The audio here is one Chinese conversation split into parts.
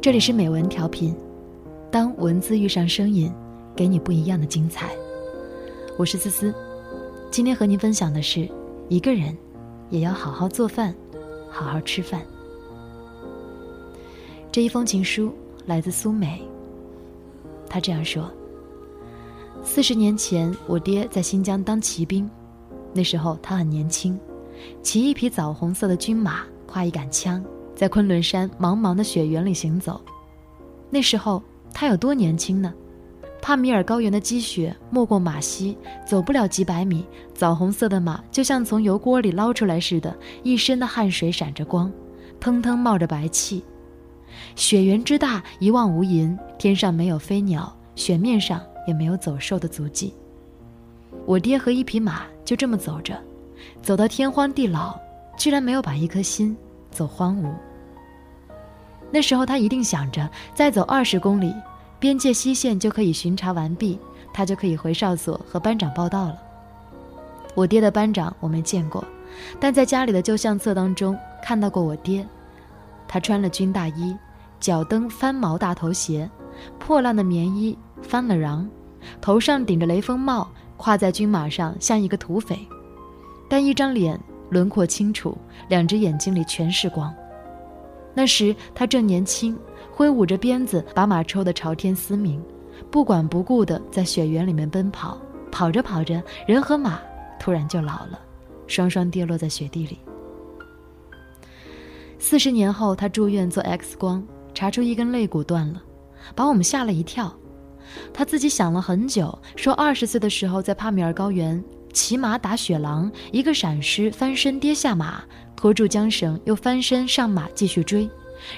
这里是美文调频，当文字遇上声音，给你不一样的精彩。我是思思，今天和您分享的是：一个人也要好好做饭，好好吃饭。这一封情书来自苏美，他这样说：四十年前，我爹在新疆当骑兵，那时候他很年轻，骑一匹枣红色的军马，挎一杆枪。在昆仑山茫茫的雪原里行走，那时候他有多年轻呢？帕米尔高原的积雪没过马膝，走不了几百米，枣红色的马就像从油锅里捞出来似的，一身的汗水闪着光，腾腾冒着白气。雪原之大，一望无垠，天上没有飞鸟，雪面上也没有走兽的足迹。我爹和一匹马就这么走着，走到天荒地老，居然没有把一颗心走荒芜。那时候他一定想着，再走二十公里，边界西线就可以巡查完毕，他就可以回哨所和班长报道了。我爹的班长我没见过，但在家里的旧相册当中看到过我爹。他穿了军大衣，脚蹬翻毛大头鞋，破烂的棉衣翻了瓤，头上顶着雷锋帽，跨在军马上像一个土匪，但一张脸轮廓清楚，两只眼睛里全是光。那时他正年轻，挥舞着鞭子，把马抽得朝天嘶鸣，不管不顾地在雪原里面奔跑。跑着跑着，人和马突然就老了，双双跌落在雪地里。四十年后，他住院做 X 光，查出一根肋骨断了，把我们吓了一跳。他自己想了很久，说二十岁的时候在帕米尔高原骑马打雪狼，一个闪失，翻身跌下马。拖住缰绳，又翻身上马继续追，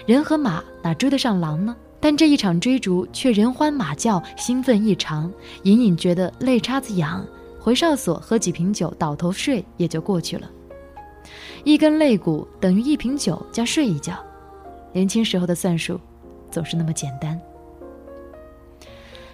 人和马哪追得上狼呢？但这一场追逐却人欢马叫，兴奋异常，隐隐觉得肋叉子痒。回哨所喝几瓶酒，倒头睡也就过去了。一根肋骨等于一瓶酒加睡一觉，年轻时候的算术总是那么简单。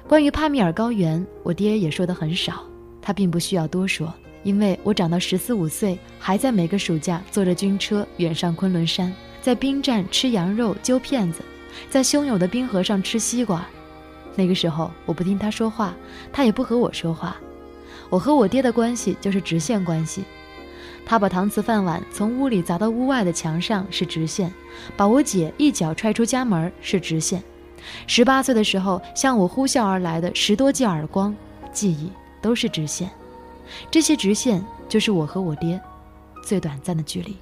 关于帕米尔高原，我爹也说的很少，他并不需要多说。因为我长到十四五岁，还在每个暑假坐着军车远上昆仑山，在兵站吃羊肉揪片子，在汹涌的冰河上吃西瓜。那个时候我不听他说话，他也不和我说话。我和我爹的关系就是直线关系。他把搪瓷饭碗从屋里砸到屋外的墙上是直线，把我姐一脚踹出家门是直线。十八岁的时候向我呼啸而来的十多记耳光，记忆都是直线。这些直线就是我和我爹最短暂的距离。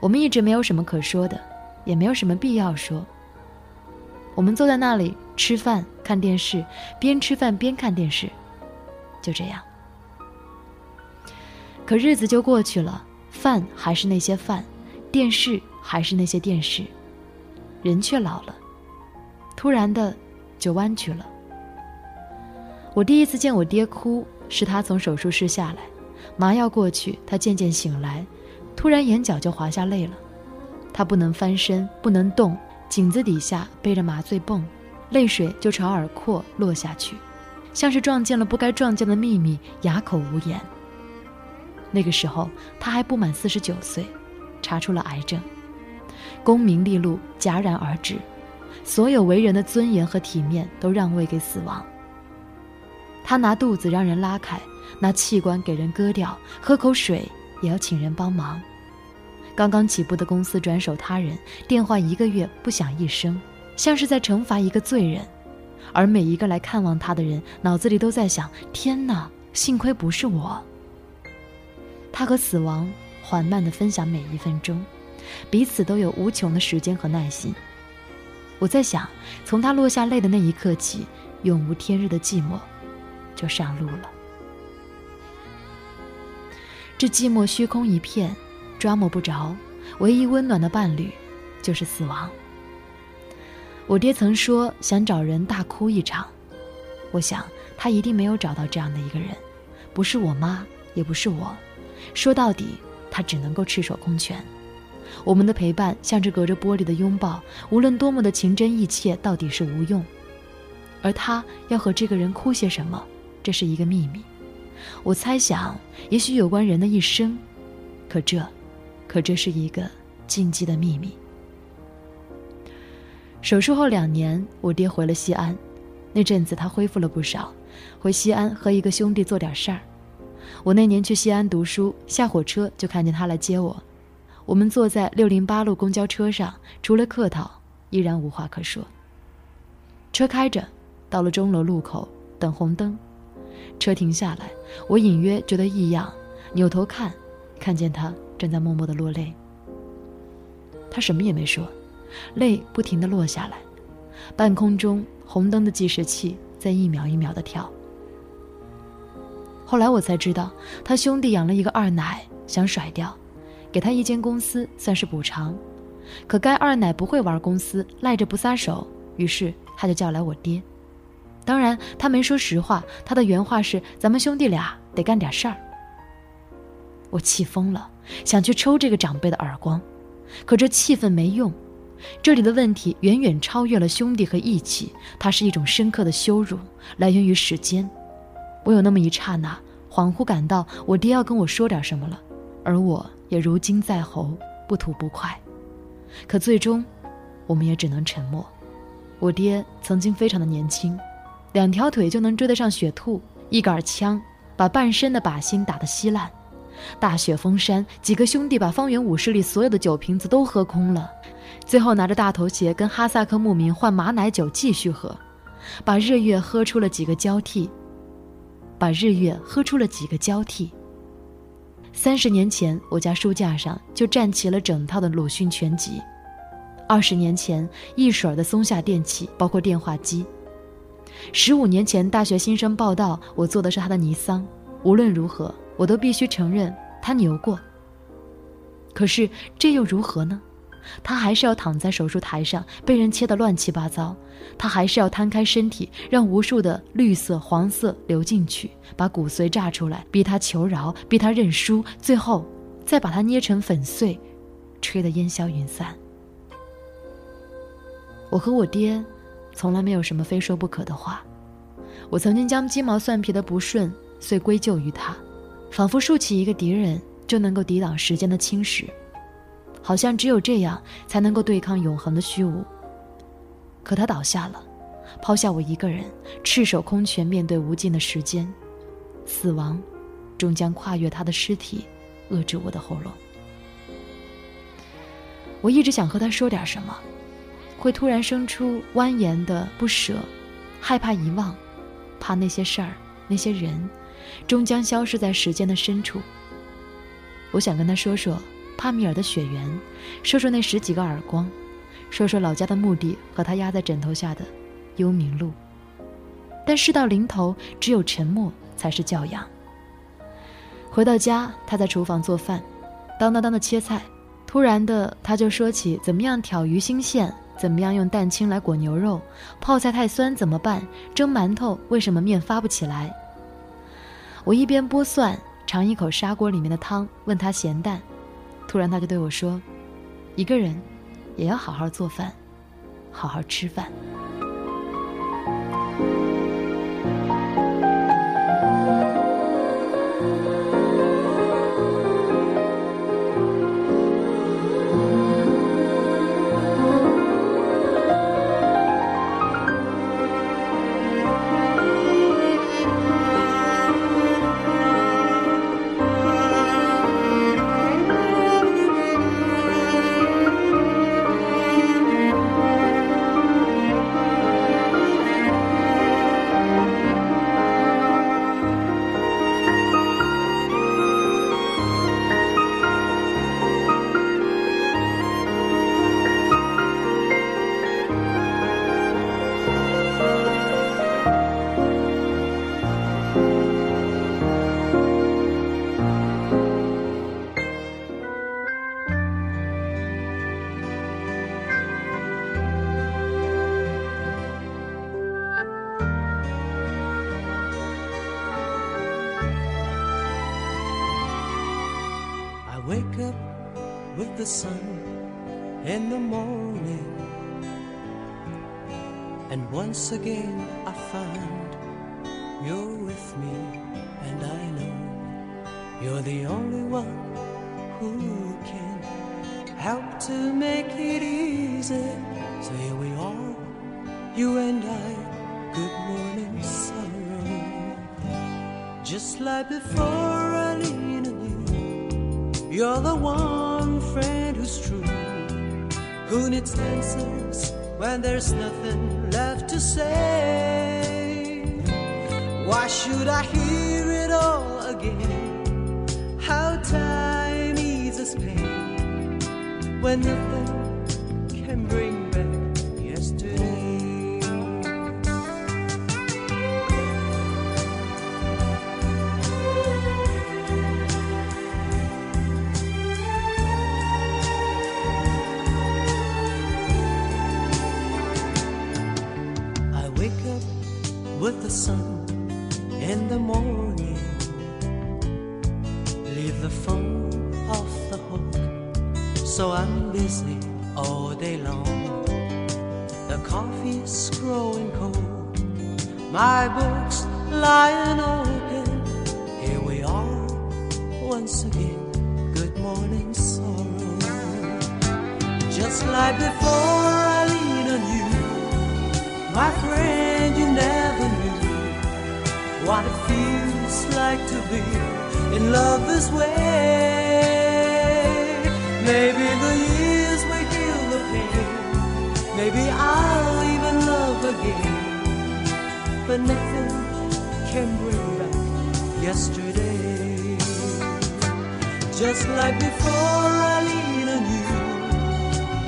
我们一直没有什么可说的，也没有什么必要说。我们坐在那里吃饭、看电视，边吃饭边看电视，就这样。可日子就过去了，饭还是那些饭，电视还是那些电视，人却老了，突然的就弯曲了。我第一次见我爹哭。是他从手术室下来，麻药过去，他渐渐醒来，突然眼角就滑下泪了。他不能翻身，不能动，颈子底下背着麻醉泵，泪水就朝耳廓落下去，像是撞见了不该撞见的秘密，哑口无言。那个时候他还不满四十九岁，查出了癌症，功名利禄戛然而止，所有为人的尊严和体面都让位给死亡。他拿肚子让人拉开，拿器官给人割掉，喝口水也要请人帮忙。刚刚起步的公司转手他人，电话一个月不响一声，像是在惩罚一个罪人。而每一个来看望他的人，脑子里都在想：天哪，幸亏不是我。他和死亡缓慢地分享每一分钟，彼此都有无穷的时间和耐心。我在想，从他落下泪的那一刻起，永无天日的寂寞。就上路了。这寂寞虚空一片，抓摸不着。唯一温暖的伴侣，就是死亡。我爹曾说想找人大哭一场，我想他一定没有找到这样的一个人，不是我妈，也不是我。说到底，他只能够赤手空拳。我们的陪伴像是隔着玻璃的拥抱，无论多么的情真意切，到底是无用。而他要和这个人哭些什么？这是一个秘密，我猜想，也许有关人的一生，可这，可这是一个禁忌的秘密。手术后两年，我爹回了西安，那阵子他恢复了不少，回西安和一个兄弟做点事儿。我那年去西安读书，下火车就看见他来接我。我们坐在六零八路公交车上，除了客套，依然无话可说。车开着，到了钟楼路口等红灯，车停下来，我隐约觉得异样，扭头看，看见他正在默默的落泪。他什么也没说，泪不停的落下来，半空中红灯的计时器在一秒一秒的跳。后来我才知道，他兄弟养了一个二奶，想甩掉。给他一间公司算是补偿，可该二奶不会玩公司，赖着不撒手，于是他就叫来我爹。当然，他没说实话，他的原话是：“咱们兄弟俩得干点事儿。”我气疯了，想去抽这个长辈的耳光，可这气愤没用。这里的问题远远超越了兄弟和义气，它是一种深刻的羞辱，来源于时间。我有那么一刹那，恍惚感到我爹要跟我说点什么了，而我。也如今在喉，不吐不快。可最终，我们也只能沉默。我爹曾经非常的年轻，两条腿就能追得上雪兔，一杆枪把半身的靶心打得稀烂。大雪封山，几个兄弟把方圆五十里所有的酒瓶子都喝空了，最后拿着大头鞋跟哈萨克牧民换马奶酒继续喝，把日月喝出了几个交替，把日月喝出了几个交替。三十年前，我家书架上就站齐了整套的鲁迅全集；二十年前，一水儿的松下电器，包括电话机；十五年前，大学新生报道，我坐的是他的尼桑。无论如何，我都必须承认他牛过。可是这又如何呢？他还是要躺在手术台上，被人切得乱七八糟；他还是要摊开身体，让无数的绿色、黄色流进去，把骨髓炸出来，逼他求饶，逼他认输，最后再把他捏成粉碎，吹得烟消云散。我和我爹，从来没有什么非说不可的话。我曾经将鸡毛蒜皮的不顺遂归咎于他，仿佛竖起一个敌人就能够抵挡时间的侵蚀。好像只有这样才能够对抗永恒的虚无。可他倒下了，抛下我一个人，赤手空拳面对无尽的时间，死亡，终将跨越他的尸体，扼住我的喉咙。我一直想和他说点什么，会突然生出蜿蜒的不舍，害怕遗忘，怕那些事儿、那些人，终将消失在时间的深处。我想跟他说说。帕米尔的雪原，说说那十几个耳光，说说老家的墓地和他压在枕头下的幽冥路。但事到临头，只有沉默才是教养。回到家，他在厨房做饭，当当当的切菜。突然的，他就说起怎么样挑鱼腥线，怎么样用蛋清来裹牛肉，泡菜太酸怎么办？蒸馒头为什么面发不起来？我一边剥蒜，尝一口砂锅里面的汤，问他咸淡。突然，他就对我说：“一个人，也要好好做饭，好好吃饭。” The sun in the morning. And once again I find you're with me, and I know you're the only one who can help to make it easy. So here we are you and I, good morning sorrow. Just like before I you, you're the one friend who's true, who needs answers when there's nothing left to say. Why should I hear it all again? How time eases pain when nothing with the sun in the morning. Leave the phone off the hook, so I'm busy all day long. The coffee's growing cold, my books lying open. Here we are once again. Good morning, sorrow. Just like before, I lean on you. My friend, like to be in love this way. Maybe the years will heal the pain. Maybe I'll even love again. But nothing can bring back yesterday. Just like before, I lean on you.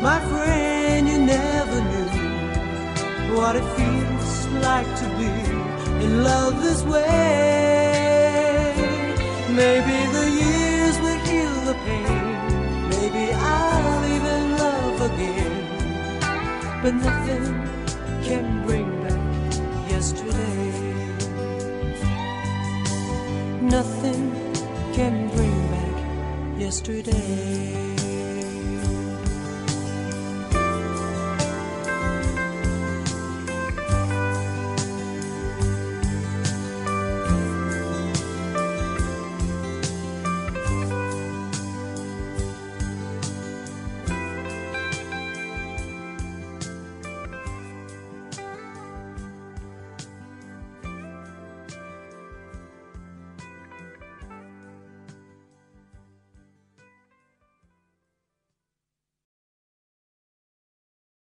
My friend, you never knew what it feels like to be in love this way. Maybe the years will heal the pain. Maybe I'll even love again. But nothing can bring back yesterday. Nothing can bring back yesterday.